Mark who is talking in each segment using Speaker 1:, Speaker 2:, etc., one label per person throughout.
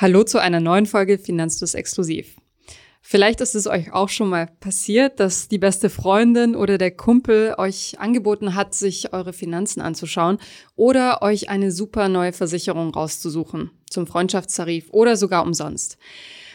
Speaker 1: Hallo zu einer neuen Folge Finanzfluss Exklusiv. Vielleicht ist es euch auch schon mal passiert, dass die beste Freundin oder der Kumpel euch angeboten hat, sich eure Finanzen anzuschauen oder euch eine super neue Versicherung rauszusuchen, zum Freundschaftstarif oder sogar umsonst.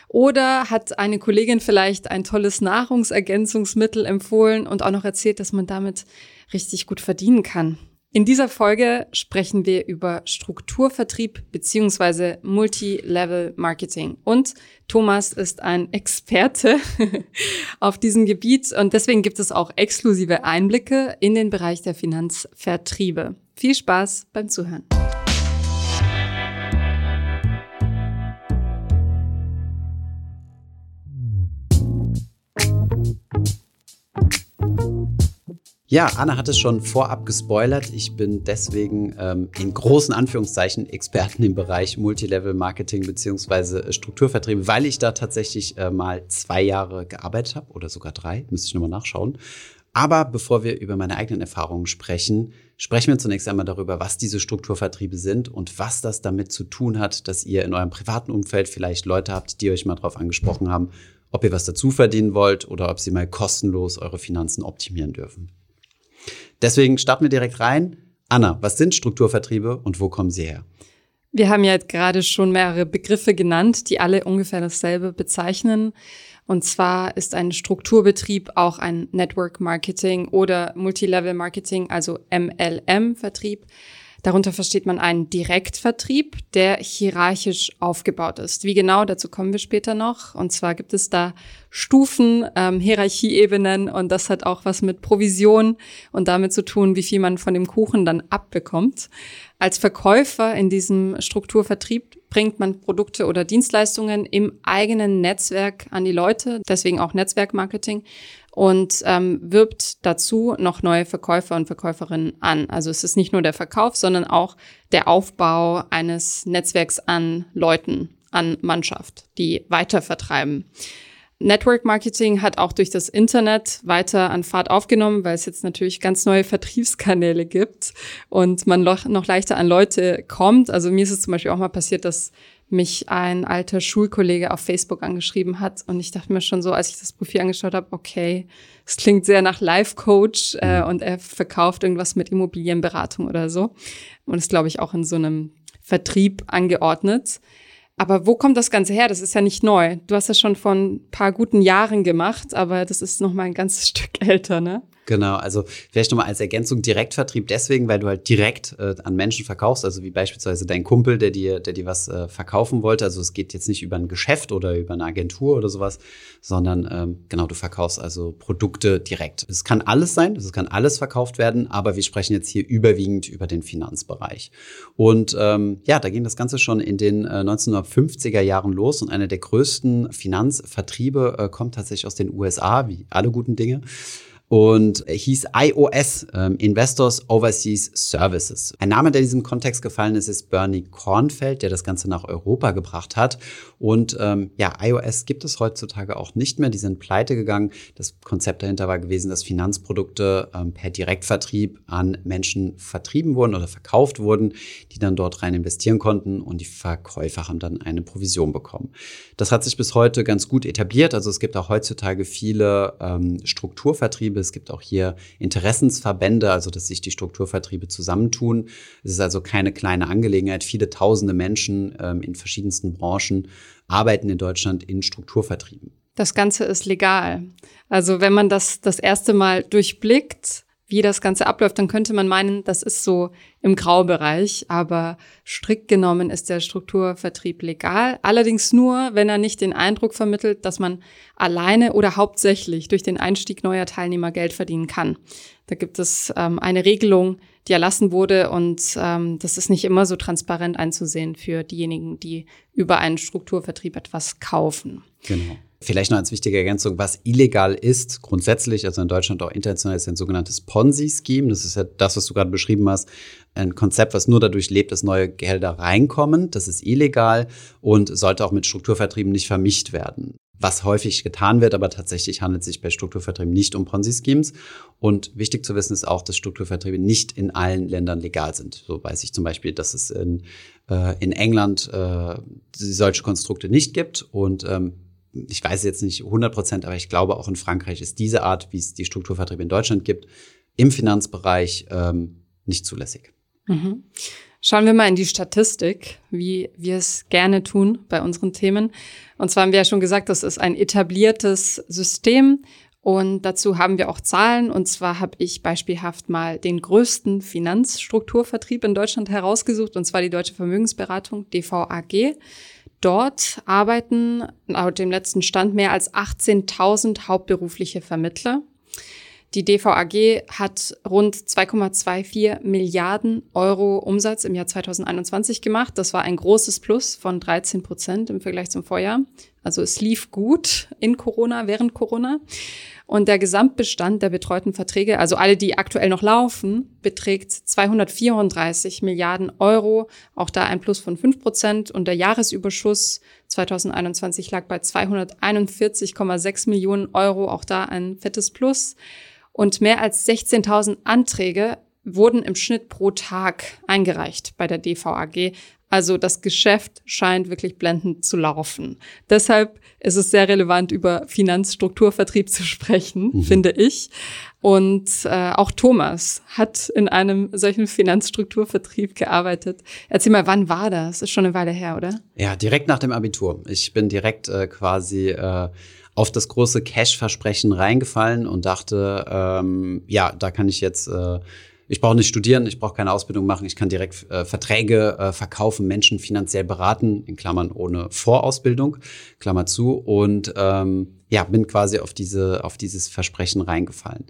Speaker 1: Oder hat eine Kollegin vielleicht ein tolles Nahrungsergänzungsmittel empfohlen und auch noch erzählt, dass man damit richtig gut verdienen kann. In dieser Folge sprechen wir über Strukturvertrieb beziehungsweise Multi-Level Marketing. Und Thomas ist ein Experte auf diesem Gebiet und deswegen gibt es auch exklusive Einblicke in den Bereich der Finanzvertriebe. Viel Spaß beim Zuhören.
Speaker 2: Ja, Anna hat es schon vorab gespoilert. Ich bin deswegen ähm, in großen Anführungszeichen Experten im Bereich Multilevel Marketing beziehungsweise Strukturvertriebe, weil ich da tatsächlich äh, mal zwei Jahre gearbeitet habe oder sogar drei, müsste ich nochmal nachschauen. Aber bevor wir über meine eigenen Erfahrungen sprechen, sprechen wir zunächst einmal darüber, was diese Strukturvertriebe sind und was das damit zu tun hat, dass ihr in eurem privaten Umfeld vielleicht Leute habt, die euch mal drauf angesprochen haben, ob ihr was dazu verdienen wollt oder ob sie mal kostenlos eure Finanzen optimieren dürfen. Deswegen starten wir direkt rein. Anna, was sind Strukturvertriebe und wo kommen sie her?
Speaker 1: Wir haben ja jetzt gerade schon mehrere Begriffe genannt, die alle ungefähr dasselbe bezeichnen. Und zwar ist ein Strukturbetrieb auch ein Network Marketing oder Multilevel Marketing, also MLM Vertrieb. Darunter versteht man einen Direktvertrieb, der hierarchisch aufgebaut ist. Wie genau, dazu kommen wir später noch. Und zwar gibt es da Stufen, ähm, Hierarchieebenen und das hat auch was mit Provision und damit zu tun, wie viel man von dem Kuchen dann abbekommt. Als Verkäufer in diesem Strukturvertrieb bringt man Produkte oder Dienstleistungen im eigenen Netzwerk an die Leute, deswegen auch Netzwerkmarketing und ähm, wirbt dazu noch neue Verkäufer und Verkäuferinnen an. Also es ist nicht nur der Verkauf, sondern auch der Aufbau eines Netzwerks an Leuten, an Mannschaft, die weiter vertreiben. Network Marketing hat auch durch das Internet weiter an Fahrt aufgenommen, weil es jetzt natürlich ganz neue Vertriebskanäle gibt und man noch leichter an Leute kommt. Also mir ist es zum Beispiel auch mal passiert, dass mich ein alter Schulkollege auf Facebook angeschrieben hat und ich dachte mir schon so, als ich das Profil angeschaut habe, okay, es klingt sehr nach Life Coach äh, mhm. und er verkauft irgendwas mit Immobilienberatung oder so und ist glaube ich auch in so einem Vertrieb angeordnet. Aber wo kommt das Ganze her? Das ist ja nicht neu. Du hast das schon vor ein paar guten Jahren gemacht, aber das ist noch mal ein ganzes Stück älter, ne?
Speaker 2: Genau, also vielleicht nochmal als Ergänzung Direktvertrieb deswegen, weil du halt direkt äh, an Menschen verkaufst, also wie beispielsweise dein Kumpel, der dir, der dir was äh, verkaufen wollte. Also es geht jetzt nicht über ein Geschäft oder über eine Agentur oder sowas, sondern ähm, genau, du verkaufst also Produkte direkt. Es kann alles sein, es kann alles verkauft werden, aber wir sprechen jetzt hier überwiegend über den Finanzbereich. Und ähm, ja, da ging das Ganze schon in den äh, 1950er Jahren los und einer der größten Finanzvertriebe äh, kommt tatsächlich aus den USA, wie alle guten Dinge und hieß iOS, ähm, Investors Overseas Services. Ein Name, der in diesem Kontext gefallen ist, ist Bernie Kornfeld, der das Ganze nach Europa gebracht hat. Und ähm, ja, iOS gibt es heutzutage auch nicht mehr. Die sind pleite gegangen. Das Konzept dahinter war gewesen, dass Finanzprodukte ähm, per Direktvertrieb an Menschen vertrieben wurden oder verkauft wurden, die dann dort rein investieren konnten und die Verkäufer haben dann eine Provision bekommen. Das hat sich bis heute ganz gut etabliert. Also es gibt auch heutzutage viele ähm, Strukturvertriebe es gibt auch hier Interessensverbände, also dass sich die Strukturvertriebe zusammentun. Es ist also keine kleine Angelegenheit. Viele tausende Menschen ähm, in verschiedensten Branchen arbeiten in Deutschland in Strukturvertrieben.
Speaker 1: Das Ganze ist legal. Also wenn man das das erste Mal durchblickt, wie das Ganze abläuft, dann könnte man meinen, das ist so im Graubereich, aber strikt genommen ist der Strukturvertrieb legal. Allerdings nur, wenn er nicht den Eindruck vermittelt, dass man alleine oder hauptsächlich durch den Einstieg neuer Teilnehmer Geld verdienen kann. Da gibt es ähm, eine Regelung, die erlassen wurde und ähm, das ist nicht immer so transparent einzusehen für diejenigen, die über einen Strukturvertrieb etwas kaufen.
Speaker 2: Genau. Vielleicht noch als wichtige Ergänzung, was illegal ist, grundsätzlich, also in Deutschland auch international, ist ein sogenanntes Ponzi-Scheme. Das ist ja das, was du gerade beschrieben hast. Ein Konzept, was nur dadurch lebt, dass neue Gelder reinkommen. Das ist illegal und sollte auch mit Strukturvertrieben nicht vermischt werden. was häufig getan wird, aber tatsächlich handelt es sich bei Strukturvertrieben nicht um Ponzi-Schemes. Und wichtig zu wissen ist auch, dass Strukturvertriebe nicht in allen Ländern legal sind. So weiß ich zum Beispiel, dass es in, äh, in England äh, solche Konstrukte nicht gibt und ähm, ich weiß jetzt nicht 100 Prozent, aber ich glaube auch in Frankreich ist diese Art, wie es die Strukturvertriebe in Deutschland gibt, im Finanzbereich ähm, nicht zulässig.
Speaker 1: Mhm. Schauen wir mal in die Statistik, wie wir es gerne tun bei unseren Themen. Und zwar haben wir ja schon gesagt, das ist ein etabliertes System. Und dazu haben wir auch Zahlen. Und zwar habe ich beispielhaft mal den größten Finanzstrukturvertrieb in Deutschland herausgesucht, und zwar die Deutsche Vermögensberatung, DVAG. Dort arbeiten laut dem letzten Stand mehr als 18.000 hauptberufliche Vermittler. Die DVAG hat rund 2,24 Milliarden Euro Umsatz im Jahr 2021 gemacht. Das war ein großes Plus von 13 Prozent im Vergleich zum Vorjahr. Also es lief gut in Corona, während Corona. Und der Gesamtbestand der betreuten Verträge, also alle, die aktuell noch laufen, beträgt 234 Milliarden Euro. Auch da ein Plus von 5 Prozent. Und der Jahresüberschuss 2021 lag bei 241,6 Millionen Euro. Auch da ein fettes Plus und mehr als 16.000 Anträge wurden im Schnitt pro Tag eingereicht bei der DVAG. Also das Geschäft scheint wirklich blendend zu laufen. Deshalb ist es sehr relevant, über Finanzstrukturvertrieb zu sprechen, mhm. finde ich. Und äh, auch Thomas hat in einem solchen Finanzstrukturvertrieb gearbeitet. Erzähl mal, wann war das? Ist schon eine Weile her, oder?
Speaker 2: Ja, direkt nach dem Abitur. Ich bin direkt äh, quasi äh, auf das große Cash-Versprechen reingefallen und dachte, ähm, ja, da kann ich jetzt, äh, ich brauche nicht studieren, ich brauche keine Ausbildung machen, ich kann direkt äh, Verträge äh, verkaufen, Menschen finanziell beraten, in Klammern ohne Vorausbildung, Klammer zu, und ähm, ja, bin quasi auf diese, auf dieses Versprechen reingefallen.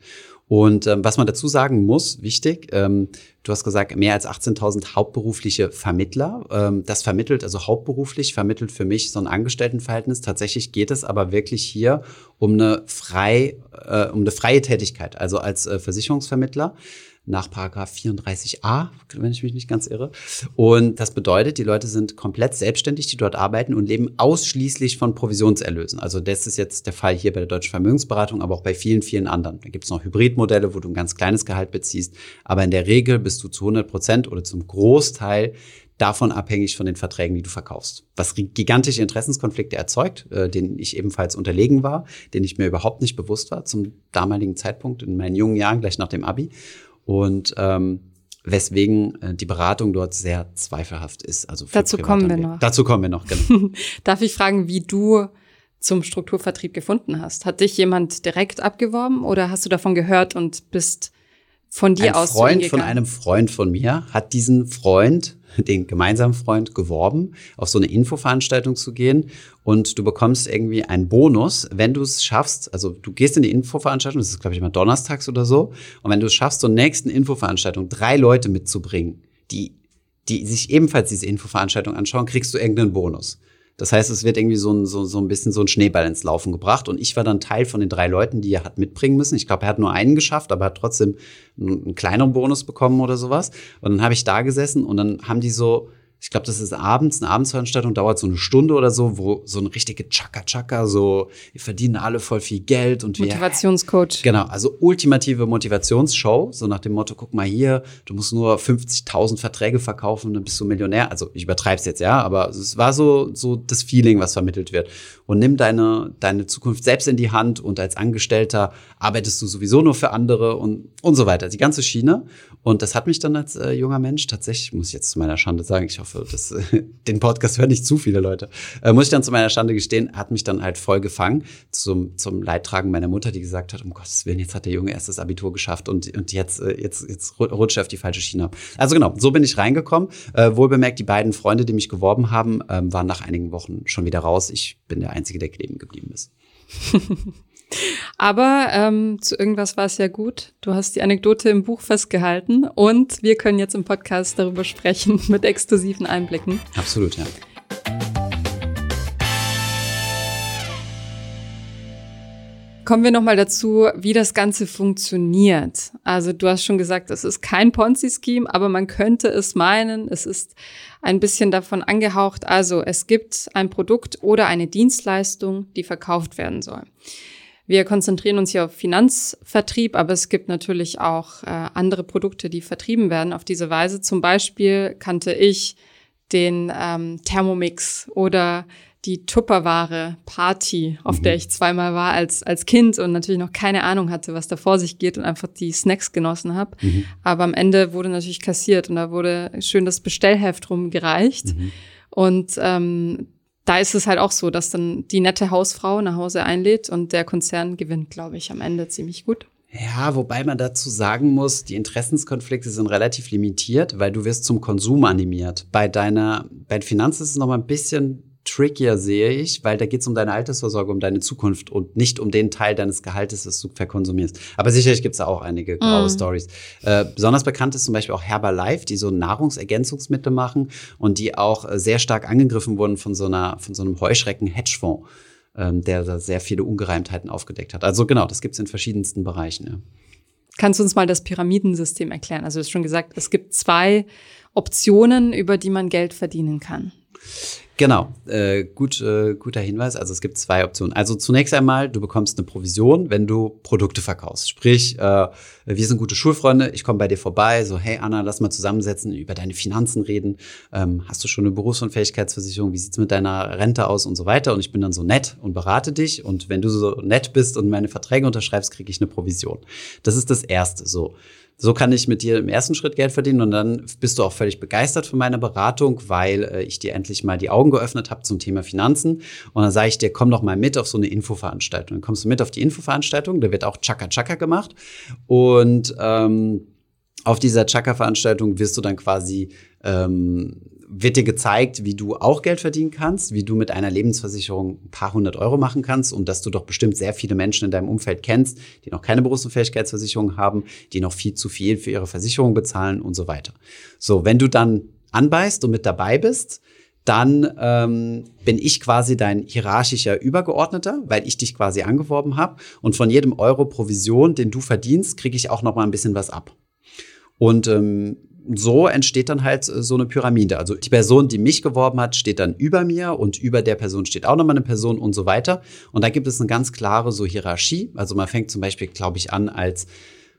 Speaker 2: Und ähm, was man dazu sagen muss, wichtig, ähm, du hast gesagt, mehr als 18.000 hauptberufliche Vermittler. Ähm, das vermittelt, also hauptberuflich vermittelt für mich so ein Angestelltenverhältnis. Tatsächlich geht es aber wirklich hier um eine frei, äh, um eine freie Tätigkeit, also als äh, Versicherungsvermittler nach Paragraph 34a, wenn ich mich nicht ganz irre. Und das bedeutet, die Leute sind komplett selbstständig, die dort arbeiten und leben ausschließlich von Provisionserlösen. Also das ist jetzt der Fall hier bei der Deutschen Vermögensberatung, aber auch bei vielen, vielen anderen. Da gibt es noch Hybridmodelle, wo du ein ganz kleines Gehalt beziehst. Aber in der Regel bist du zu 100 Prozent oder zum Großteil davon abhängig von den Verträgen, die du verkaufst. Was gigantische Interessenskonflikte erzeugt, äh, denen ich ebenfalls unterlegen war, denen ich mir überhaupt nicht bewusst war zum damaligen Zeitpunkt in meinen jungen Jahren, gleich nach dem Abi und ähm, weswegen äh, die Beratung dort sehr zweifelhaft ist. Also
Speaker 1: Dazu kommen wir noch.
Speaker 2: Dazu kommen wir noch, genau.
Speaker 1: Darf ich fragen, wie du zum Strukturvertrieb gefunden hast? Hat dich jemand direkt abgeworben oder hast du davon gehört und bist von dir
Speaker 2: Ein
Speaker 1: aus
Speaker 2: Freund von einem Freund von mir hat diesen Freund den gemeinsamen Freund geworben, auf so eine Infoveranstaltung zu gehen und du bekommst irgendwie einen Bonus, wenn du es schaffst. Also du gehst in die Infoveranstaltung, das ist glaube ich immer donnerstags oder so, und wenn du es schaffst, zur nächsten Infoveranstaltung drei Leute mitzubringen, die die sich ebenfalls diese Infoveranstaltung anschauen, kriegst du irgendeinen Bonus. Das heißt, es wird irgendwie so ein, so, so ein bisschen so ein Schneeball ins Laufen gebracht. Und ich war dann Teil von den drei Leuten, die er hat mitbringen müssen. Ich glaube, er hat nur einen geschafft, aber hat trotzdem einen, einen kleineren Bonus bekommen oder sowas. Und dann habe ich da gesessen und dann haben die so, ich glaube, das ist abends, eine Abendsveranstaltung, dauert so eine Stunde oder so, wo so ein richtige Chaka-Chaka, so, wir verdienen alle voll viel Geld und
Speaker 1: wir. Motivationscoach.
Speaker 2: Genau, also ultimative Motivationsshow, so nach dem Motto, guck mal hier, du musst nur 50.000 Verträge verkaufen, dann bist du Millionär. Also ich übertreibe es jetzt, ja, aber es war so, so das Feeling, was vermittelt wird. Und nimm deine, deine Zukunft selbst in die Hand und als Angestellter arbeitest du sowieso nur für andere und, und so weiter. Die ganze Schiene. Und das hat mich dann als äh, junger Mensch tatsächlich, muss ich jetzt zu meiner Schande sagen, ich hoffe, dass, den Podcast hören nicht zu viele Leute, äh, muss ich dann zu meiner Schande gestehen, hat mich dann halt voll gefangen zum, zum Leidtragen meiner Mutter, die gesagt hat, um Gottes Willen, jetzt hat der Junge erst das Abitur geschafft und, und jetzt, äh, jetzt, jetzt rutscht er auf die falsche Schiene. Also genau, so bin ich reingekommen. Äh, wohlbemerkt, die beiden Freunde, die mich geworben haben, ähm, waren nach einigen Wochen schon wieder raus. Ich bin der Einzige, der kleben geblieben ist.
Speaker 1: Aber ähm, zu irgendwas war es ja gut. Du hast die Anekdote im Buch festgehalten und wir können jetzt im Podcast darüber sprechen mit exklusiven Einblicken.
Speaker 2: Absolut, ja.
Speaker 1: Kommen wir nochmal dazu, wie das Ganze funktioniert. Also du hast schon gesagt, es ist kein Ponzi-Scheme, aber man könnte es meinen, es ist ein bisschen davon angehaucht. Also es gibt ein Produkt oder eine Dienstleistung, die verkauft werden soll. Wir konzentrieren uns hier auf Finanzvertrieb, aber es gibt natürlich auch äh, andere Produkte, die vertrieben werden auf diese Weise. Zum Beispiel kannte ich den ähm, Thermomix oder die Tupperware Party, auf mhm. der ich zweimal war als, als Kind und natürlich noch keine Ahnung hatte, was da vor sich geht und einfach die Snacks genossen habe. Mhm. Aber am Ende wurde natürlich kassiert und da wurde schön das Bestellheft rumgereicht. Mhm. Und ähm, da ist es halt auch so, dass dann die nette Hausfrau nach Hause einlädt und der Konzern gewinnt, glaube ich, am Ende ziemlich gut.
Speaker 2: Ja, wobei man dazu sagen muss, die Interessenskonflikte sind relativ limitiert, weil du wirst zum Konsum animiert. Bei deiner, bei Finanzen ist es noch mal ein bisschen trickier, sehe ich, weil da geht es um deine Altersvorsorge, um deine Zukunft und nicht um den Teil deines Gehaltes, das du verkonsumierst. Aber sicherlich gibt es da auch einige graue mm. Stories. Äh, besonders bekannt ist zum Beispiel auch Herbalife, die so Nahrungsergänzungsmittel machen und die auch äh, sehr stark angegriffen wurden von so einer, von so einem Heuschrecken-Hedgefonds, ähm, der da sehr viele Ungereimtheiten aufgedeckt hat. Also genau, das gibt es in verschiedensten Bereichen. Ja.
Speaker 1: Kannst du uns mal das Pyramidensystem erklären? Also du hast schon gesagt, es gibt zwei Optionen, über die man Geld verdienen kann.
Speaker 2: Genau, äh, gut, äh, guter Hinweis. Also es gibt zwei Optionen. Also zunächst einmal, du bekommst eine Provision, wenn du Produkte verkaufst. Sprich, äh, wir sind gute Schulfreunde, ich komme bei dir vorbei, so hey Anna, lass mal zusammensetzen, über deine Finanzen reden. Ähm, hast du schon eine Berufsunfähigkeitsversicherung? Wie sieht's mit deiner Rente aus und so weiter? Und ich bin dann so nett und berate dich. Und wenn du so nett bist und meine Verträge unterschreibst, kriege ich eine Provision. Das ist das Erste so. So kann ich mit dir im ersten Schritt Geld verdienen und dann bist du auch völlig begeistert von meiner Beratung, weil äh, ich dir endlich mal die Augen geöffnet habe zum Thema Finanzen. Und dann sage ich dir, komm doch mal mit auf so eine Infoveranstaltung. Dann kommst du mit auf die Infoveranstaltung, da wird auch Chaka Chaka gemacht. Und ähm, auf dieser Chaka-Veranstaltung wirst du dann quasi ähm, wird dir gezeigt, wie du auch Geld verdienen kannst, wie du mit einer Lebensversicherung ein paar hundert Euro machen kannst und dass du doch bestimmt sehr viele Menschen in deinem Umfeld kennst, die noch keine Berufsunfähigkeitsversicherung haben, die noch viel zu viel für ihre Versicherung bezahlen und so weiter. So, wenn du dann anbeißt und mit dabei bist, dann ähm, bin ich quasi dein hierarchischer Übergeordneter, weil ich dich quasi angeworben habe. Und von jedem Euro Provision, den du verdienst, kriege ich auch noch mal ein bisschen was ab. Und ähm, so entsteht dann halt äh, so eine Pyramide. Also die Person, die mich geworben hat, steht dann über mir und über der Person steht auch nochmal eine Person und so weiter. Und da gibt es eine ganz klare so Hierarchie. Also man fängt zum Beispiel, glaube ich, an als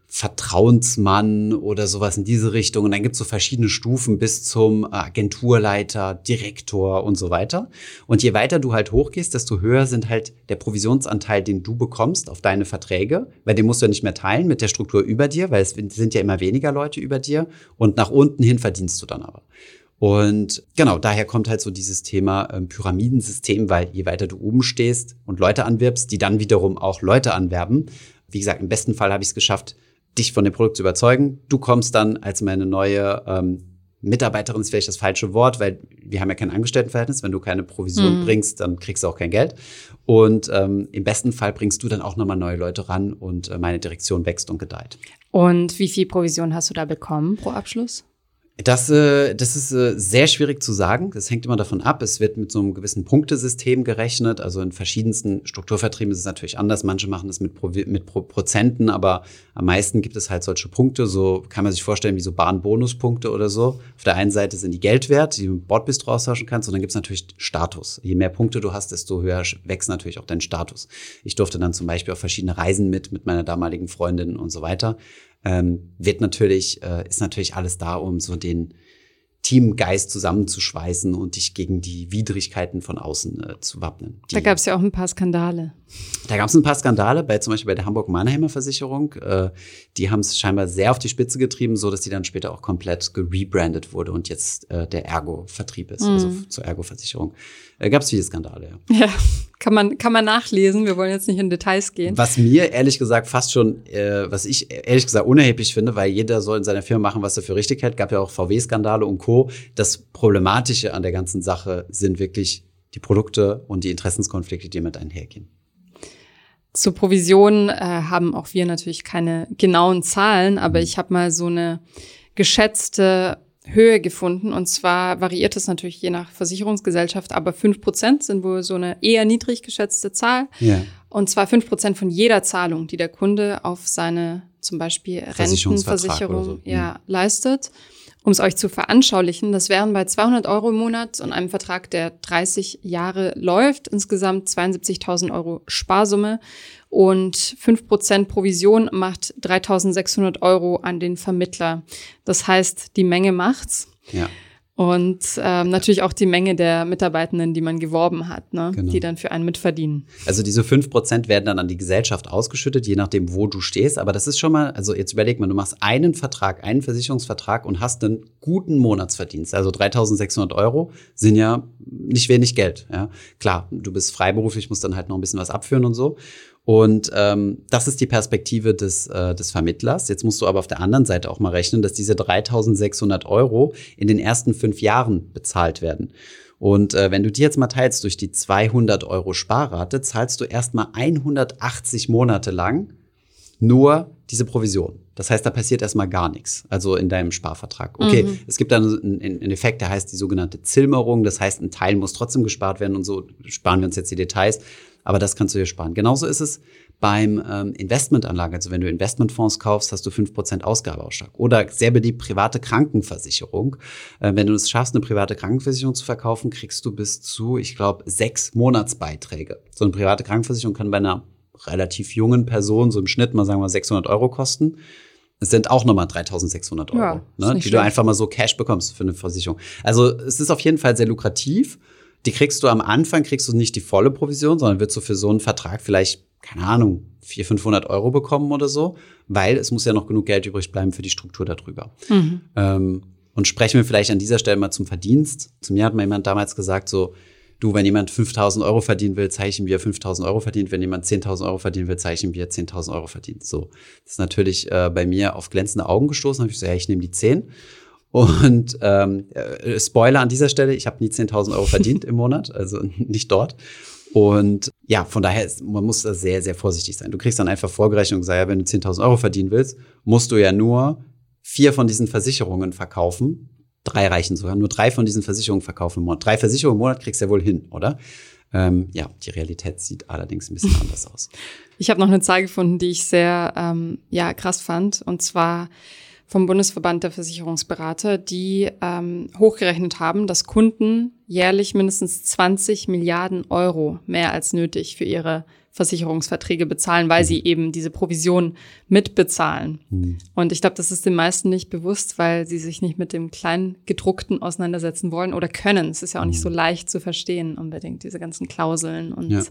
Speaker 2: Vertrauensmann oder sowas in diese Richtung. Und dann gibt es so verschiedene Stufen bis zum Agenturleiter, Direktor und so weiter. Und je weiter du halt hochgehst, desto höher sind halt der Provisionsanteil, den du bekommst auf deine Verträge, weil den musst du ja nicht mehr teilen mit der Struktur über dir, weil es sind ja immer weniger Leute über dir. Und nach unten hin verdienst du dann aber. Und genau, daher kommt halt so dieses Thema ähm, Pyramidensystem, weil je weiter du oben stehst und Leute anwirbst, die dann wiederum auch Leute anwerben. Wie gesagt, im besten Fall habe ich es geschafft, dich von dem Produkt zu überzeugen. Du kommst dann als meine neue ähm, Mitarbeiterin, ist vielleicht das falsche Wort, weil wir haben ja kein Angestelltenverhältnis. Wenn du keine Provision mhm. bringst, dann kriegst du auch kein Geld. Und ähm, im besten Fall bringst du dann auch nochmal neue Leute ran und äh, meine Direktion wächst und gedeiht.
Speaker 1: Und wie viel Provision hast du da bekommen pro Abschluss?
Speaker 2: Das, äh, das ist äh, sehr schwierig zu sagen. Das hängt immer davon ab. Es wird mit so einem gewissen Punktesystem gerechnet. Also in verschiedensten Strukturvertrieben ist es natürlich anders. Manche machen das mit, Pro mit Pro Prozenten, aber am meisten gibt es halt solche Punkte. So kann man sich vorstellen wie so Bahnbonuspunkte oder so. Auf der einen Seite sind die Geld wert, die du im Bordbistro austauschen kannst. Und dann gibt es natürlich Status. Je mehr Punkte du hast, desto höher wächst natürlich auch dein Status. Ich durfte dann zum Beispiel auf verschiedene Reisen mit, mit meiner damaligen Freundin und so weiter ähm, wird natürlich, äh, ist natürlich alles da, um so den Teamgeist zusammenzuschweißen und dich gegen die Widrigkeiten von außen äh, zu wappnen.
Speaker 1: Die, da gab es ja auch ein paar Skandale.
Speaker 2: Da gab es ein paar Skandale, bei zum Beispiel bei der Hamburg-Mannheimer Versicherung. Äh, die haben es scheinbar sehr auf die Spitze getrieben, so dass die dann später auch komplett gerebrandet wurde und jetzt äh, der Ergo-Vertrieb ist, also mhm. also zur Ergo-Versicherung. Äh, gab es viele Skandale,
Speaker 1: ja. Ja, kann man, kann man nachlesen. Wir wollen jetzt nicht in Details gehen.
Speaker 2: Was mir ehrlich gesagt fast schon, äh, was ich ehrlich gesagt unerheblich finde, weil jeder soll in seiner Firma machen, was er für richtig hält. Gab ja auch VW-Skandale und Co. Das Problematische an der ganzen Sache sind wirklich die Produkte und die Interessenskonflikte, die mit einhergehen.
Speaker 1: Zur Provision äh, haben auch wir natürlich keine genauen Zahlen, aber mhm. ich habe mal so eine geschätzte Höhe gefunden. Und zwar variiert es natürlich je nach Versicherungsgesellschaft, aber fünf Prozent sind wohl so eine eher niedrig geschätzte Zahl. Ja. Und zwar fünf Prozent von jeder Zahlung, die der Kunde auf seine zum Beispiel Rentenversicherung so. ja, mhm. leistet. Um es euch zu veranschaulichen, das wären bei 200 Euro im Monat und einem Vertrag, der 30 Jahre läuft, insgesamt 72.000 Euro Sparsumme und 5% Provision macht 3.600 Euro an den Vermittler. Das heißt, die Menge macht's.
Speaker 2: Ja.
Speaker 1: Und ähm, natürlich auch die Menge der Mitarbeitenden, die man geworben hat, ne? Genau. die dann für einen mitverdienen.
Speaker 2: Also diese fünf Prozent werden dann an die Gesellschaft ausgeschüttet, je nachdem, wo du stehst. Aber das ist schon mal, also jetzt überleg mal, du machst einen Vertrag, einen Versicherungsvertrag und hast einen guten Monatsverdienst. Also 3600 Euro sind ja nicht wenig Geld. Ja? Klar, du bist freiberuflich, musst dann halt noch ein bisschen was abführen und so. Und ähm, das ist die Perspektive des, äh, des Vermittlers. Jetzt musst du aber auf der anderen Seite auch mal rechnen, dass diese 3.600 Euro in den ersten fünf Jahren bezahlt werden. Und äh, wenn du die jetzt mal teilst durch die 200 Euro Sparrate, zahlst du erstmal 180 Monate lang nur diese Provision. Das heißt, da passiert erstmal gar nichts, also in deinem Sparvertrag. Okay, mhm. es gibt dann einen, einen, Effekt, der heißt die sogenannte Zilmerung. Das heißt, ein Teil muss trotzdem gespart werden und so sparen wir uns jetzt die Details aber das kannst du dir sparen. Genauso ist es beim ähm, Investmentanlagen. Also wenn du Investmentfonds kaufst, hast du fünf Prozent Ausgabeausschlag. Oder sehr beliebt private Krankenversicherung. Äh, wenn du es schaffst, eine private Krankenversicherung zu verkaufen, kriegst du bis zu, ich glaube, sechs Monatsbeiträge. So eine private Krankenversicherung kann bei einer relativ jungen Person so im Schnitt mal sagen wir 600 Euro kosten. Es sind auch nochmal 3600 Euro, ja, ne, die schlecht. du einfach mal so Cash bekommst für eine Versicherung. Also es ist auf jeden Fall sehr lukrativ die kriegst du am Anfang, kriegst du nicht die volle Provision, sondern wirst du für so einen Vertrag vielleicht, keine Ahnung, 400, 500 Euro bekommen oder so, weil es muss ja noch genug Geld übrig bleiben für die Struktur darüber. Mhm. Ähm, und sprechen wir vielleicht an dieser Stelle mal zum Verdienst. Zu mir hat mir jemand damals gesagt, so, du, wenn jemand 5000 Euro verdienen will, zeige ich ihm, wie er 5000 Euro verdient. Wenn jemand 10.000 Euro verdienen will, zeige ich ihm, wie er 10.000 Euro verdient. So, das ist natürlich äh, bei mir auf glänzende Augen gestoßen. Da habe ich gesagt, ja, ich nehme die 10. Und ähm, äh, Spoiler an dieser Stelle, ich habe nie 10.000 Euro verdient im Monat, also nicht dort. Und ja, von daher ist, man muss da sehr, sehr vorsichtig sein. Du kriegst dann einfach vorgerechnet und gesagt, ja, wenn du 10.000 Euro verdienen willst, musst du ja nur vier von diesen Versicherungen verkaufen. Drei reichen sogar, nur drei von diesen Versicherungen verkaufen im Monat. Drei Versicherungen im Monat kriegst du ja wohl hin, oder? Ähm, ja, die Realität sieht allerdings ein bisschen anders aus.
Speaker 1: Ich habe noch eine Zahl gefunden, die ich sehr ähm, ja, krass fand. Und zwar vom Bundesverband der Versicherungsberater, die ähm, hochgerechnet haben, dass Kunden jährlich mindestens 20 Milliarden Euro mehr als nötig für ihre Versicherungsverträge bezahlen, weil sie eben diese Provision mitbezahlen. Mhm. Und ich glaube, das ist den meisten nicht bewusst, weil sie sich nicht mit dem Kleingedruckten auseinandersetzen wollen oder können. Es ist ja auch nicht so mhm. leicht zu verstehen unbedingt, diese ganzen Klauseln. Und ja.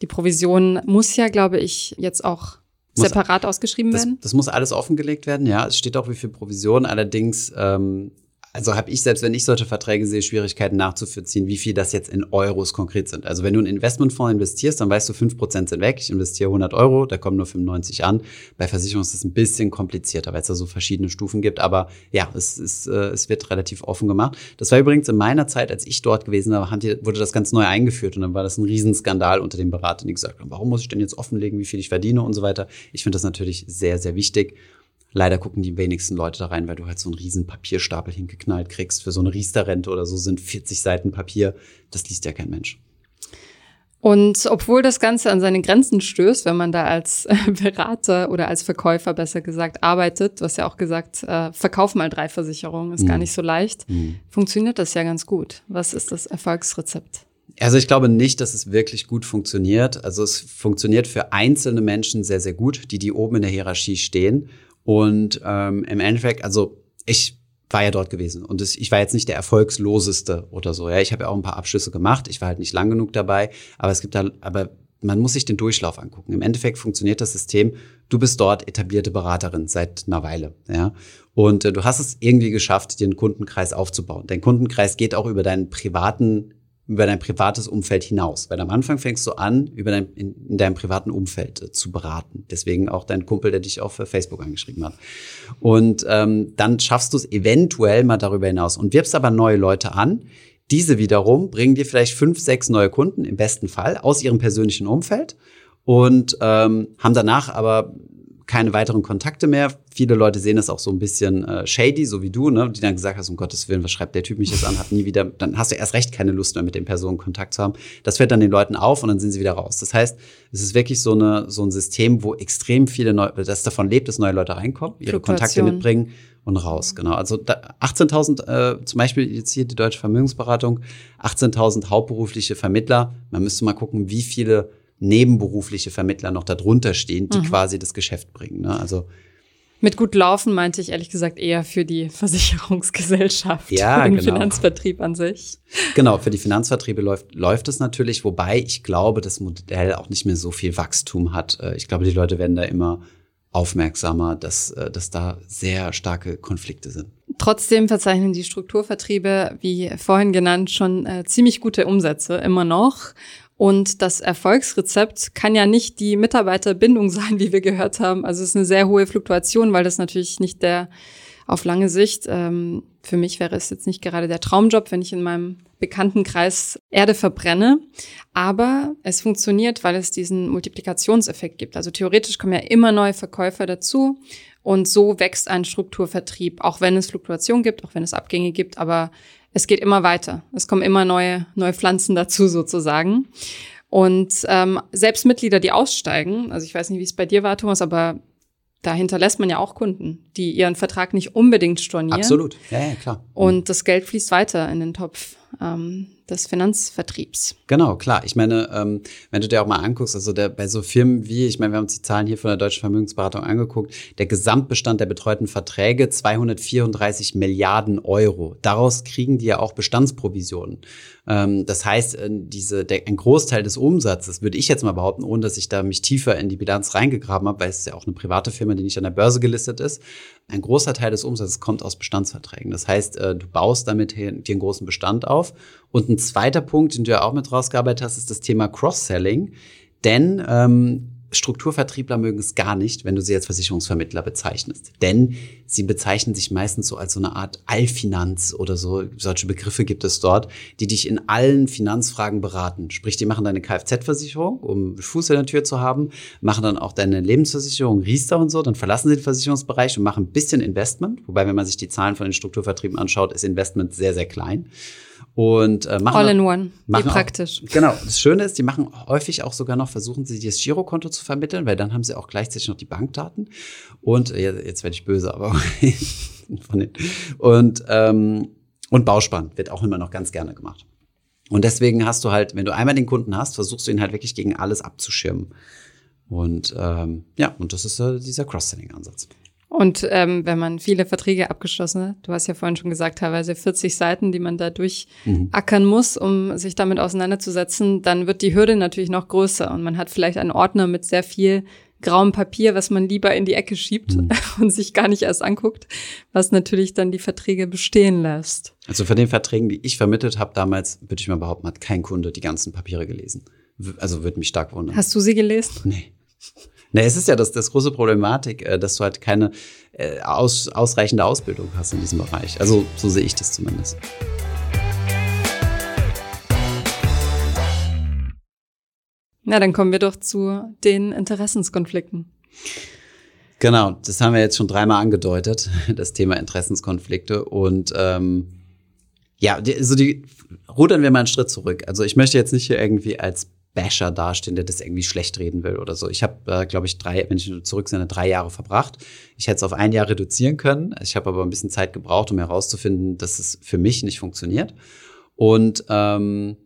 Speaker 1: die Provision muss ja, glaube ich, jetzt auch separat ausgeschrieben
Speaker 2: das,
Speaker 1: werden?
Speaker 2: Das muss alles offengelegt werden, ja. Es steht auch, wie viel Provision. Allerdings ähm, also habe ich selbst, wenn ich solche Verträge sehe, Schwierigkeiten nachzuvollziehen, wie viel das jetzt in Euros konkret sind. Also wenn du in Investmentfonds investierst, dann weißt du, 5% sind weg. Ich investiere 100 Euro, da kommen nur 95 an. Bei Versicherungen ist das ein bisschen komplizierter, weil es da so verschiedene Stufen gibt. Aber ja, es, ist, äh, es wird relativ offen gemacht. Das war übrigens in meiner Zeit, als ich dort gewesen war, wurde das ganz neu eingeführt. Und dann war das ein Riesenskandal unter den Beratern, die gesagt haben, warum muss ich denn jetzt offenlegen, wie viel ich verdiene und so weiter. Ich finde das natürlich sehr, sehr wichtig. Leider gucken die wenigsten Leute da rein, weil du halt so einen riesen Papierstapel hingeknallt kriegst. Für so eine Riester-Rente oder so sind 40 Seiten Papier. Das liest ja kein Mensch.
Speaker 1: Und obwohl das Ganze an seine Grenzen stößt, wenn man da als Berater oder als Verkäufer besser gesagt arbeitet, du hast ja auch gesagt, äh, verkauf mal drei Versicherungen, ist mhm. gar nicht so leicht, mhm. funktioniert das ja ganz gut. Was ist das Erfolgsrezept?
Speaker 2: Also ich glaube nicht, dass es wirklich gut funktioniert. Also es funktioniert für einzelne Menschen sehr, sehr gut, die die oben in der Hierarchie stehen. Und ähm, im Endeffekt, also ich war ja dort gewesen und es, ich war jetzt nicht der erfolgsloseste oder so. Ja, ich habe ja auch ein paar Abschlüsse gemacht. Ich war halt nicht lang genug dabei, aber es gibt da, aber man muss sich den Durchlauf angucken. Im Endeffekt funktioniert das System. Du bist dort etablierte Beraterin seit einer Weile, ja. Und äh, du hast es irgendwie geschafft, dir einen Kundenkreis aufzubauen. Dein Kundenkreis geht auch über deinen privaten über dein privates Umfeld hinaus. Weil am Anfang fängst du an, über dein, in, in deinem privaten Umfeld äh, zu beraten. Deswegen auch dein Kumpel, der dich auf Facebook angeschrieben hat. Und ähm, dann schaffst du es eventuell mal darüber hinaus und wirbst aber neue Leute an. Diese wiederum bringen dir vielleicht fünf, sechs neue Kunden im besten Fall aus ihrem persönlichen Umfeld und ähm, haben danach aber keine weiteren Kontakte mehr. Viele Leute sehen es auch so ein bisschen äh, shady, so wie du, ne? die dann gesagt hast, um Gottes Willen, was schreibt der Typ mich jetzt an, hat nie wieder, dann hast du erst recht keine Lust mehr mit den Personen Kontakt zu haben. Das fällt dann den Leuten auf und dann sind sie wieder raus. Das heißt, es ist wirklich so, eine, so ein System, wo extrem viele neue, das davon lebt, dass neue Leute reinkommen, ihre Kontakte mitbringen und raus. Genau. Also 18.000, äh, zum Beispiel jetzt hier die Deutsche Vermögensberatung, 18.000 hauptberufliche Vermittler. Man müsste mal gucken, wie viele nebenberufliche Vermittler noch darunter stehen, die mhm. quasi das Geschäft bringen. Ne? Also
Speaker 1: mit gut laufen meinte ich ehrlich gesagt eher für die Versicherungsgesellschaft, ja, für den genau. Finanzvertrieb an sich.
Speaker 2: Genau, für die Finanzvertriebe läuft, läuft es natürlich, wobei ich glaube, das Modell auch nicht mehr so viel Wachstum hat. Äh, ich glaube, die Leute werden da immer aufmerksamer, dass, äh, dass da sehr starke Konflikte sind.
Speaker 1: Trotzdem verzeichnen die Strukturvertriebe, wie vorhin genannt, schon äh, ziemlich gute Umsätze immer noch. Und das Erfolgsrezept kann ja nicht die Mitarbeiterbindung sein, wie wir gehört haben. Also es ist eine sehr hohe Fluktuation, weil das natürlich nicht der auf lange Sicht, ähm, für mich wäre es jetzt nicht gerade der Traumjob, wenn ich in meinem Bekanntenkreis Erde verbrenne. Aber es funktioniert, weil es diesen Multiplikationseffekt gibt. Also theoretisch kommen ja immer neue Verkäufer dazu. Und so wächst ein Strukturvertrieb, auch wenn es Fluktuation gibt, auch wenn es Abgänge gibt. Aber es geht immer weiter. Es kommen immer neue, neue Pflanzen dazu sozusagen. Und ähm, selbst Mitglieder, die aussteigen, also ich weiß nicht, wie es bei dir war, Thomas, aber da hinterlässt man ja auch Kunden, die ihren Vertrag nicht unbedingt stornieren.
Speaker 2: Absolut, ja, ja klar.
Speaker 1: Und das Geld fließt weiter in den Topf. Ähm, des Finanzvertriebs.
Speaker 2: Genau, klar. Ich meine, ähm, wenn du dir auch mal anguckst, also der, bei so Firmen wie, ich meine, wir haben uns die Zahlen hier von der Deutschen Vermögensberatung angeguckt, der Gesamtbestand der betreuten Verträge 234 Milliarden Euro. Daraus kriegen die ja auch Bestandsprovisionen. Ähm, das heißt, äh, diese, der, ein Großteil des Umsatzes, würde ich jetzt mal behaupten, ohne dass ich da mich tiefer in die Bilanz reingegraben habe, weil es ja auch eine private Firma, die nicht an der Börse gelistet ist, ein großer Teil des Umsatzes kommt aus Bestandsverträgen. Das heißt, äh, du baust damit dir einen großen Bestand auf. Und ein zweiter Punkt, den du ja auch mit rausgearbeitet hast, ist das Thema Cross-Selling. Denn ähm, Strukturvertriebler mögen es gar nicht, wenn du sie als Versicherungsvermittler bezeichnest. Denn sie bezeichnen sich meistens so als so eine Art Allfinanz oder so. Solche Begriffe gibt es dort, die dich in allen Finanzfragen beraten. Sprich, die machen deine Kfz-Versicherung, um Fuß in der Tür zu haben, machen dann auch deine Lebensversicherung, Riester und so. Dann verlassen sie den Versicherungsbereich und machen ein bisschen Investment. Wobei, wenn man sich die Zahlen von den Strukturvertrieben anschaut, ist Investment sehr, sehr klein. Und äh, machen
Speaker 1: All in one, wie praktisch.
Speaker 2: Auch, genau. Das Schöne ist, die machen häufig auch sogar noch, versuchen sie das Girokonto zu vermitteln, weil dann haben sie auch gleichzeitig noch die Bankdaten. Und äh, jetzt werde ich böse, aber von den, und ähm, und Bauspann wird auch immer noch ganz gerne gemacht. Und deswegen hast du halt, wenn du einmal den Kunden hast, versuchst du ihn halt wirklich gegen alles abzuschirmen. Und ähm, ja, und das ist äh, dieser Cross-Selling-Ansatz.
Speaker 1: Und ähm, wenn man viele Verträge abgeschlossen hat, du hast ja vorhin schon gesagt, teilweise 40 Seiten, die man da durchackern mhm. muss, um sich damit auseinanderzusetzen, dann wird die Hürde natürlich noch größer und man hat vielleicht einen Ordner mit sehr viel grauem Papier, was man lieber in die Ecke schiebt mhm. und sich gar nicht erst anguckt, was natürlich dann die Verträge bestehen lässt.
Speaker 2: Also von den Verträgen, die ich vermittelt habe damals, würde ich mal behaupten, hat kein Kunde die ganzen Papiere gelesen. Also würde mich stark wundern.
Speaker 1: Hast du sie gelesen?
Speaker 2: Nee. Ne, es ist ja das, das große Problematik, äh, dass du halt keine äh, aus, ausreichende Ausbildung hast in diesem Bereich. Also so sehe ich das zumindest.
Speaker 1: Na, dann kommen wir doch zu den Interessenskonflikten.
Speaker 2: Genau, das haben wir jetzt schon dreimal angedeutet, das Thema Interessenskonflikte. Und ähm, ja, also die rudern wir mal einen Schritt zurück. Also ich möchte jetzt nicht hier irgendwie als Basher dastehen, der das irgendwie schlecht reden will oder so. Ich habe, äh, glaube ich, drei, wenn ich zurücksehe, drei Jahre verbracht. Ich hätte es auf ein Jahr reduzieren können. Ich habe aber ein bisschen Zeit gebraucht, um herauszufinden, dass es für mich nicht funktioniert. Und ähm,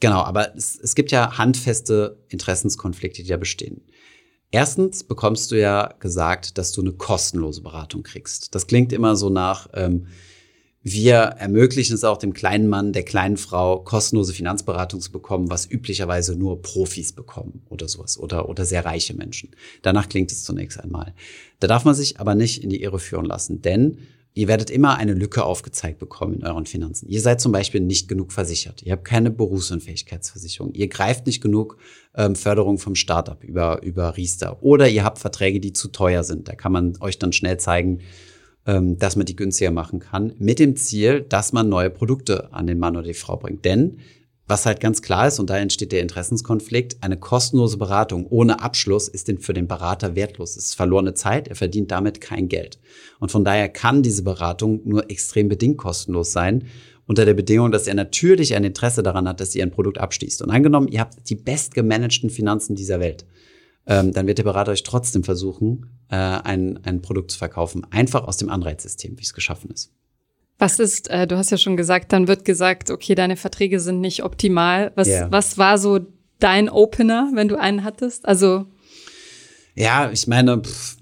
Speaker 2: genau, aber es, es gibt ja handfeste Interessenskonflikte, die da bestehen. Erstens bekommst du ja gesagt, dass du eine kostenlose Beratung kriegst. Das klingt immer so nach, ähm, wir ermöglichen es auch dem kleinen Mann, der kleinen Frau, kostenlose Finanzberatung zu bekommen, was üblicherweise nur Profis bekommen oder sowas oder, oder sehr reiche Menschen. Danach klingt es zunächst einmal. Da darf man sich aber nicht in die Irre führen lassen, denn ihr werdet immer eine Lücke aufgezeigt bekommen in euren Finanzen. Ihr seid zum Beispiel nicht genug versichert. Ihr habt keine Berufsunfähigkeitsversicherung. Ihr greift nicht genug ähm, Förderung vom Startup über, über Riester. Oder ihr habt Verträge, die zu teuer sind. Da kann man euch dann schnell zeigen, ähm, dass man die günstiger machen kann, mit dem Ziel, dass man neue Produkte an den Mann oder die Frau bringt. Denn was halt ganz klar ist, und da entsteht der Interessenskonflikt, eine kostenlose Beratung ohne Abschluss ist für den Berater wertlos. Es ist verlorene Zeit, er verdient damit kein Geld. Und von daher kann diese Beratung nur extrem bedingt kostenlos sein, unter der Bedingung, dass er natürlich ein Interesse daran hat, dass ihr ein Produkt abschließt. Und angenommen, ihr habt die bestgemanagten Finanzen dieser Welt, ähm, dann wird der Berater euch trotzdem versuchen, äh, ein, ein Produkt zu verkaufen, einfach aus dem Anreizsystem, wie es geschaffen ist.
Speaker 1: Was ist, äh, du hast ja schon gesagt, dann wird gesagt, okay, deine Verträge sind nicht optimal. Was, yeah. was war so dein Opener, wenn du einen hattest? Also.
Speaker 2: Ja, ich meine, pff,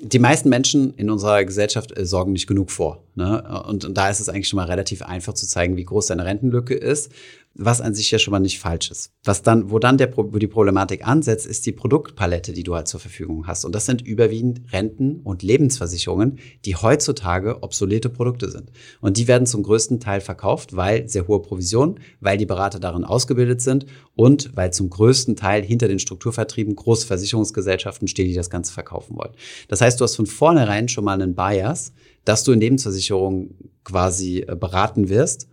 Speaker 2: die meisten Menschen in unserer Gesellschaft äh, sorgen nicht genug vor. Ne? Und, und da ist es eigentlich schon mal relativ einfach zu zeigen, wie groß deine Rentenlücke ist was an sich ja schon mal nicht falsch ist. Was dann, wo dann der, wo die Problematik ansetzt, ist die Produktpalette, die du halt zur Verfügung hast. Und das sind überwiegend Renten und Lebensversicherungen, die heutzutage obsolete Produkte sind. Und die werden zum größten Teil verkauft, weil sehr hohe Provisionen, weil die Berater darin ausgebildet sind und weil zum größten Teil hinter den Strukturvertrieben große Versicherungsgesellschaften stehen, die das Ganze verkaufen wollen. Das heißt, du hast von vornherein schon mal einen Bias, dass du in Lebensversicherungen quasi äh, beraten wirst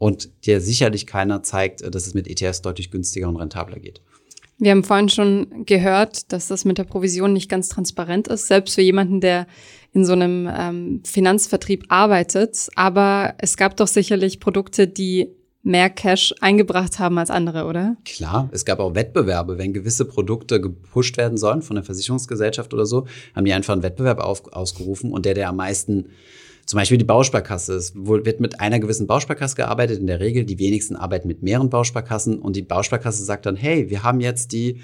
Speaker 2: und dir sicherlich keiner zeigt, dass es mit ETFs deutlich günstiger und rentabler geht.
Speaker 1: Wir haben vorhin schon gehört, dass das mit der Provision nicht ganz transparent ist, selbst für jemanden, der in so einem ähm, Finanzvertrieb arbeitet. Aber es gab doch sicherlich Produkte, die mehr Cash eingebracht haben als andere, oder?
Speaker 2: Klar, es gab auch Wettbewerbe. Wenn gewisse Produkte gepusht werden sollen von der Versicherungsgesellschaft oder so, haben die einfach einen Wettbewerb auf, ausgerufen und der, der am meisten zum Beispiel die Bausparkasse. Es wird mit einer gewissen Bausparkasse gearbeitet, in der Regel. Die wenigsten arbeiten mit mehreren Bausparkassen. Und die Bausparkasse sagt dann, hey, wir haben jetzt die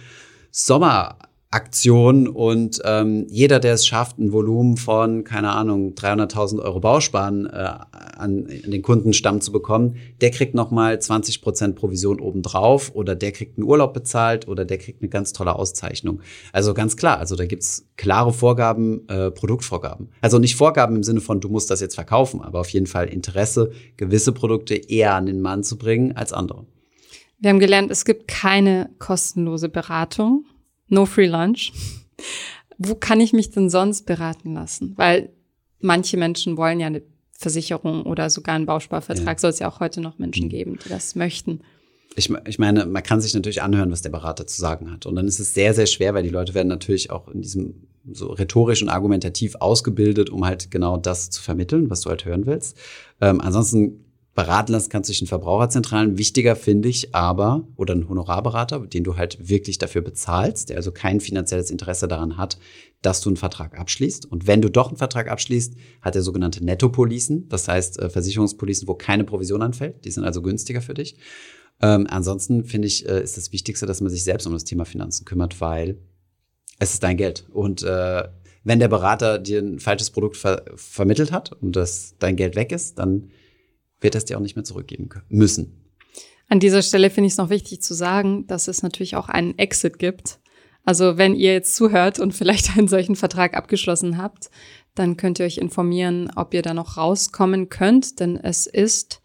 Speaker 2: Sommer Aktion und ähm, jeder, der es schafft, ein Volumen von, keine Ahnung, 300.000 Euro Bausparen äh, an, an den Kundenstamm zu bekommen, der kriegt nochmal 20 Prozent Provision obendrauf oder der kriegt einen Urlaub bezahlt oder der kriegt eine ganz tolle Auszeichnung. Also ganz klar, also da gibt's klare Vorgaben, äh, Produktvorgaben. Also nicht Vorgaben im Sinne von, du musst das jetzt verkaufen, aber auf jeden Fall Interesse, gewisse Produkte eher an den Mann zu bringen als andere.
Speaker 1: Wir haben gelernt, es gibt keine kostenlose Beratung no free lunch. Wo kann ich mich denn sonst beraten lassen? Weil manche Menschen wollen ja eine Versicherung oder sogar einen Bausparvertrag. Ja. Soll es ja auch heute noch Menschen mhm. geben, die das möchten.
Speaker 2: Ich, ich meine, man kann sich natürlich anhören, was der Berater zu sagen hat. Und dann ist es sehr, sehr schwer, weil die Leute werden natürlich auch in diesem so rhetorisch und argumentativ ausgebildet, um halt genau das zu vermitteln, was du halt hören willst. Ähm, ansonsten beraten lassen kannst durch den Verbraucherzentralen. Wichtiger finde ich aber, oder einen Honorarberater, den du halt wirklich dafür bezahlst, der also kein finanzielles Interesse daran hat, dass du einen Vertrag abschließt. Und wenn du doch einen Vertrag abschließt, hat er sogenannte Nettopolicen, das heißt äh, Versicherungspolicen, wo keine Provision anfällt. Die sind also günstiger für dich. Ähm, ansonsten finde ich, äh, ist das Wichtigste, dass man sich selbst um das Thema Finanzen kümmert, weil es ist dein Geld. Und äh, wenn der Berater dir ein falsches Produkt ver vermittelt hat und das dein Geld weg ist, dann wird es dir auch nicht mehr zurückgeben müssen.
Speaker 1: An dieser Stelle finde ich es noch wichtig zu sagen, dass es natürlich auch einen Exit gibt. Also wenn ihr jetzt zuhört und vielleicht einen solchen Vertrag abgeschlossen habt, dann könnt ihr euch informieren, ob ihr da noch rauskommen könnt, denn es ist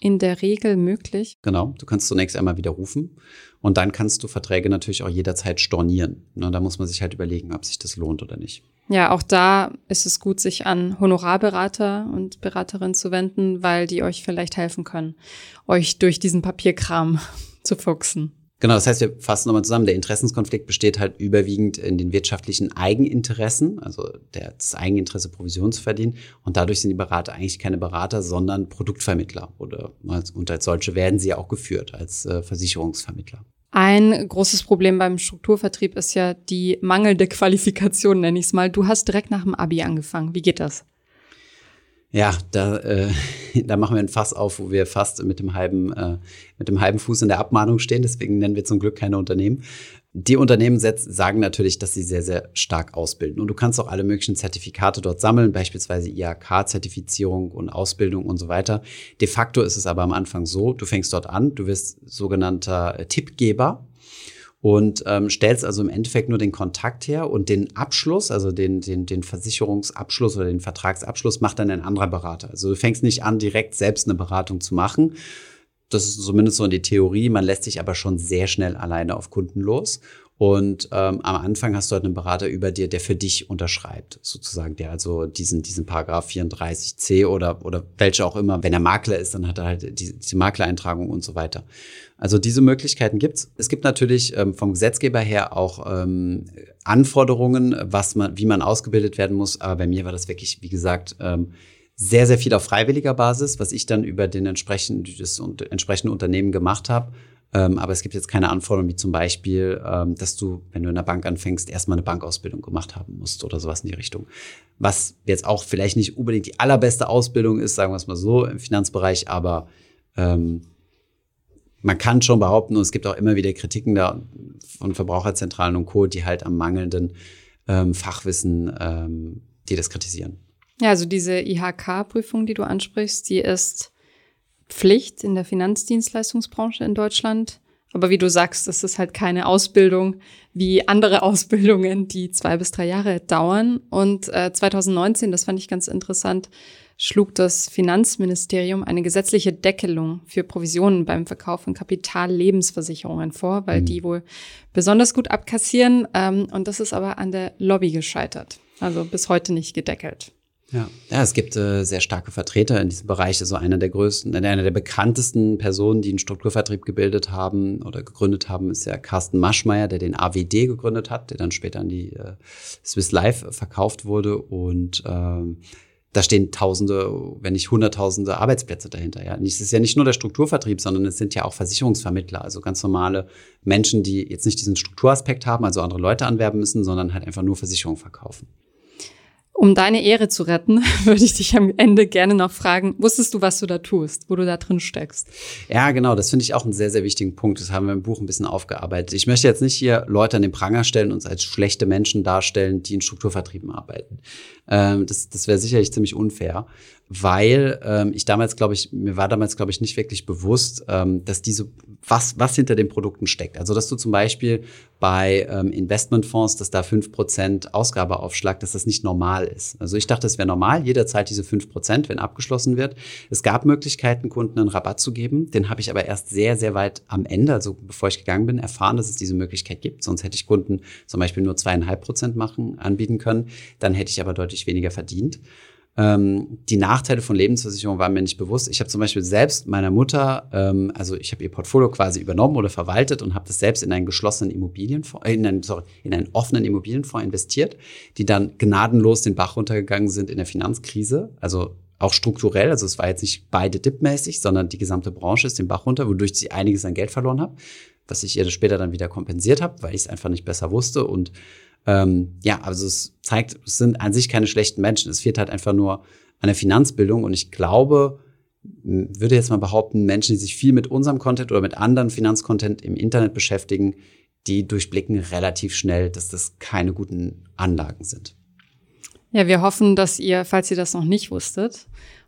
Speaker 1: in der Regel möglich.
Speaker 2: Genau, du kannst zunächst einmal widerrufen und dann kannst du Verträge natürlich auch jederzeit stornieren. Und da muss man sich halt überlegen, ob sich das lohnt oder nicht.
Speaker 1: Ja, auch da ist es gut, sich an Honorarberater und Beraterinnen zu wenden, weil die euch vielleicht helfen können, euch durch diesen Papierkram zu fuchsen.
Speaker 2: Genau, das heißt, wir fassen nochmal zusammen. Der Interessenskonflikt besteht halt überwiegend in den wirtschaftlichen Eigeninteressen, also das Eigeninteresse, Provision zu verdienen. Und dadurch sind die Berater eigentlich keine Berater, sondern Produktvermittler. Oder, und als solche werden sie auch geführt, als äh, Versicherungsvermittler.
Speaker 1: Ein großes Problem beim Strukturvertrieb ist ja die mangelnde Qualifikation, nenne ich es mal. Du hast direkt nach dem Abi angefangen. Wie geht das?
Speaker 2: Ja, da, äh, da machen wir ein Fass auf, wo wir fast mit dem halben, äh, mit dem halben Fuß in der Abmahnung stehen. Deswegen nennen wir zum Glück keine Unternehmen. Die Unternehmen sagen natürlich, dass sie sehr, sehr stark ausbilden. Und du kannst auch alle möglichen Zertifikate dort sammeln, beispielsweise IHK-Zertifizierung und Ausbildung und so weiter. De facto ist es aber am Anfang so, du fängst dort an, du wirst sogenannter Tippgeber und ähm, stellst also im Endeffekt nur den Kontakt her und den Abschluss, also den, den, den Versicherungsabschluss oder den Vertragsabschluss macht dann ein anderer Berater. Also du fängst nicht an, direkt selbst eine Beratung zu machen, das ist zumindest so in die Theorie. Man lässt sich aber schon sehr schnell alleine auf Kunden los. Und ähm, am Anfang hast du halt einen Berater über dir, der für dich unterschreibt, sozusagen, der also diesen, diesen Paragraph 34c oder, oder welche auch immer, wenn er Makler ist, dann hat er halt die, diese Maklereintragung und so weiter. Also diese Möglichkeiten gibt's. Es gibt natürlich ähm, vom Gesetzgeber her auch ähm, Anforderungen, was man, wie man ausgebildet werden muss. Aber bei mir war das wirklich, wie gesagt, ähm, sehr, sehr viel auf freiwilliger Basis, was ich dann über den entsprechenden, das entsprechende Unternehmen gemacht habe. Ähm, aber es gibt jetzt keine Anforderungen, wie zum Beispiel, ähm, dass du, wenn du in der Bank anfängst, erstmal eine Bankausbildung gemacht haben musst oder sowas in die Richtung. Was jetzt auch vielleicht nicht unbedingt die allerbeste Ausbildung ist, sagen wir es mal so, im Finanzbereich, aber ähm, man kann schon behaupten, und es gibt auch immer wieder Kritiken da von Verbraucherzentralen und Co., die halt am mangelnden ähm, Fachwissen, ähm, die das kritisieren.
Speaker 1: Ja, also diese IHK-Prüfung, die du ansprichst, die ist Pflicht in der Finanzdienstleistungsbranche in Deutschland. Aber wie du sagst, das ist halt keine Ausbildung wie andere Ausbildungen, die zwei bis drei Jahre dauern. Und äh, 2019, das fand ich ganz interessant, schlug das Finanzministerium eine gesetzliche Deckelung für Provisionen beim Verkauf von Kapitallebensversicherungen vor, weil mhm. die wohl besonders gut abkassieren. Ähm, und das ist aber an der Lobby gescheitert. Also bis heute nicht gedeckelt.
Speaker 2: Ja, ja es gibt äh, sehr starke Vertreter in diesem Bereich. Also einer der größten, einer der bekanntesten Personen, die einen Strukturvertrieb gebildet haben oder gegründet haben, ist ja Carsten Maschmeyer, der den AWD gegründet hat, der dann später an die äh, Swiss Life verkauft wurde. Und ähm, da stehen Tausende, wenn nicht Hunderttausende Arbeitsplätze dahinter. Ja, es ist ja nicht nur der Strukturvertrieb, sondern es sind ja auch Versicherungsvermittler, also ganz normale Menschen, die jetzt nicht diesen Strukturaspekt haben, also andere Leute anwerben müssen, sondern halt einfach nur Versicherungen verkaufen.
Speaker 1: Um deine Ehre zu retten, würde ich dich am Ende gerne noch fragen, wusstest du, was du da tust, wo du da drin steckst?
Speaker 2: Ja, genau, das finde ich auch einen sehr, sehr wichtigen Punkt. Das haben wir im Buch ein bisschen aufgearbeitet. Ich möchte jetzt nicht hier Leute an den Pranger stellen und uns als schlechte Menschen darstellen, die in Strukturvertrieben arbeiten. Ähm, das das wäre sicherlich ziemlich unfair weil ähm, ich damals, glaube ich, mir war damals, glaube ich, nicht wirklich bewusst, ähm, dass diese, was, was hinter den Produkten steckt. Also, dass du zum Beispiel bei ähm, Investmentfonds, dass da fünf Prozent Ausgabeaufschlag, dass das nicht normal ist. Also ich dachte, es wäre normal, jeder zahlt diese fünf Prozent, wenn abgeschlossen wird. Es gab Möglichkeiten, Kunden einen Rabatt zu geben. Den habe ich aber erst sehr, sehr weit am Ende, also bevor ich gegangen bin, erfahren, dass es diese Möglichkeit gibt. Sonst hätte ich Kunden zum Beispiel nur zweieinhalb Prozent machen, anbieten können. Dann hätte ich aber deutlich weniger verdient. Ähm, die Nachteile von Lebensversicherung waren mir nicht bewusst. Ich habe zum Beispiel selbst meiner Mutter, ähm, also ich habe ihr Portfolio quasi übernommen oder verwaltet und habe das selbst in einen geschlossenen Immobilienfonds, äh, in einen, sorry, in einen offenen Immobilienfonds investiert, die dann gnadenlos den Bach runtergegangen sind in der Finanzkrise. Also auch strukturell, also es war jetzt nicht beide dipmäßig, sondern die gesamte Branche ist den Bach runter, wodurch sie einiges an Geld verloren habe, was ich ihr später dann wieder kompensiert habe, weil ich es einfach nicht besser wusste und ähm, ja, also es zeigt, es sind an sich keine schlechten Menschen. Es fehlt halt einfach nur an der Finanzbildung. Und ich glaube, würde jetzt mal behaupten, Menschen, die sich viel mit unserem Content oder mit anderen Finanzcontent im Internet beschäftigen, die durchblicken relativ schnell, dass das keine guten Anlagen sind.
Speaker 1: Ja, wir hoffen, dass ihr, falls ihr das noch nicht wusstet,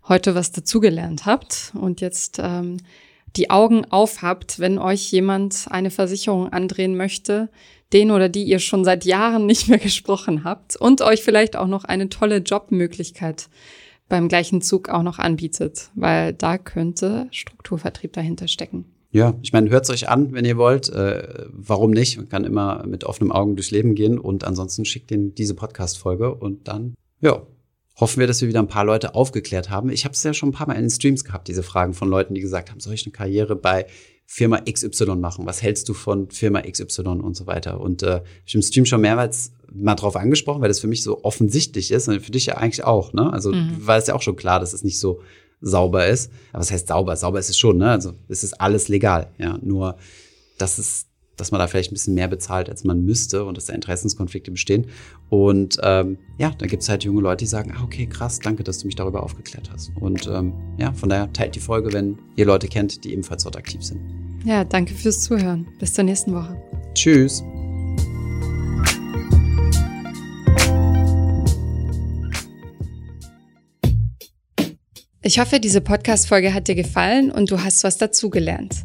Speaker 1: heute was dazugelernt habt und jetzt ähm, die Augen aufhabt, wenn euch jemand eine Versicherung andrehen möchte, den oder die ihr schon seit Jahren nicht mehr gesprochen habt und euch vielleicht auch noch eine tolle Jobmöglichkeit beim gleichen Zug auch noch anbietet, weil da könnte Strukturvertrieb dahinter stecken.
Speaker 2: Ja, ich meine, hört es euch an, wenn ihr wollt. Äh, warum nicht? Man kann immer mit offenen Augen durchs Leben gehen und ansonsten schickt ihnen diese Podcast-Folge und dann, ja, hoffen wir, dass wir wieder ein paar Leute aufgeklärt haben. Ich habe es ja schon ein paar Mal in den Streams gehabt, diese Fragen von Leuten, die gesagt haben, soll ich eine Karriere bei Firma XY machen? Was hältst du von Firma XY und so weiter? Und äh, ich habe im Stream schon mehrmals mal drauf angesprochen, weil das für mich so offensichtlich ist und für dich ja eigentlich auch. Ne? Also mhm. war es ja auch schon klar, dass es nicht so sauber ist. Aber was heißt sauber? Sauber ist es schon. Ne? Also es ist alles legal. Ja, nur das ist dass man da vielleicht ein bisschen mehr bezahlt, als man müsste und dass da Interessenskonflikte bestehen. Und ähm, ja, da gibt es halt junge Leute, die sagen, ah, okay, krass, danke, dass du mich darüber aufgeklärt hast. Und ähm, ja, von daher teilt die Folge, wenn ihr Leute kennt, die ebenfalls dort aktiv sind.
Speaker 1: Ja, danke fürs Zuhören. Bis zur nächsten Woche.
Speaker 2: Tschüss.
Speaker 1: Ich hoffe, diese Podcast-Folge hat dir gefallen und du hast was dazugelernt.